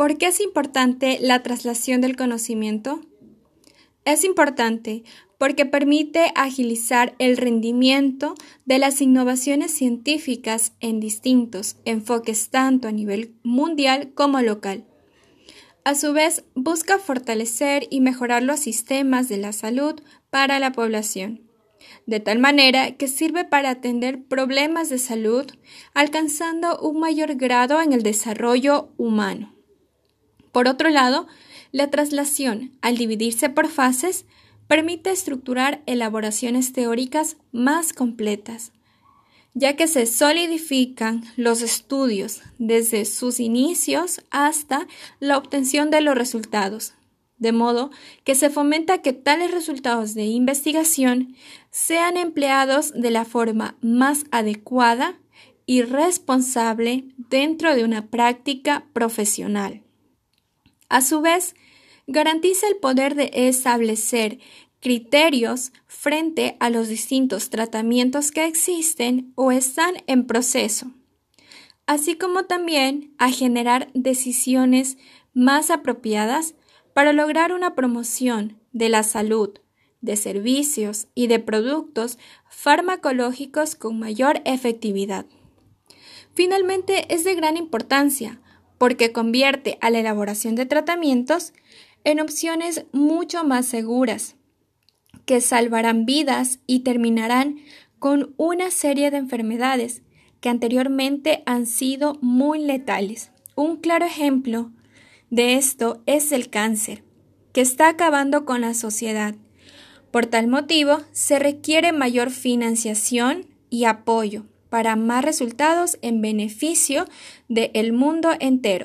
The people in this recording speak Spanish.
¿Por qué es importante la traslación del conocimiento? Es importante porque permite agilizar el rendimiento de las innovaciones científicas en distintos enfoques tanto a nivel mundial como local. A su vez, busca fortalecer y mejorar los sistemas de la salud para la población, de tal manera que sirve para atender problemas de salud, alcanzando un mayor grado en el desarrollo humano. Por otro lado, la traslación, al dividirse por fases, permite estructurar elaboraciones teóricas más completas, ya que se solidifican los estudios desde sus inicios hasta la obtención de los resultados, de modo que se fomenta que tales resultados de investigación sean empleados de la forma más adecuada y responsable dentro de una práctica profesional. A su vez, garantiza el poder de establecer criterios frente a los distintos tratamientos que existen o están en proceso, así como también a generar decisiones más apropiadas para lograr una promoción de la salud, de servicios y de productos farmacológicos con mayor efectividad. Finalmente, es de gran importancia porque convierte a la elaboración de tratamientos en opciones mucho más seguras, que salvarán vidas y terminarán con una serie de enfermedades que anteriormente han sido muy letales. Un claro ejemplo de esto es el cáncer, que está acabando con la sociedad. Por tal motivo, se requiere mayor financiación y apoyo para más resultados en beneficio del mundo entero.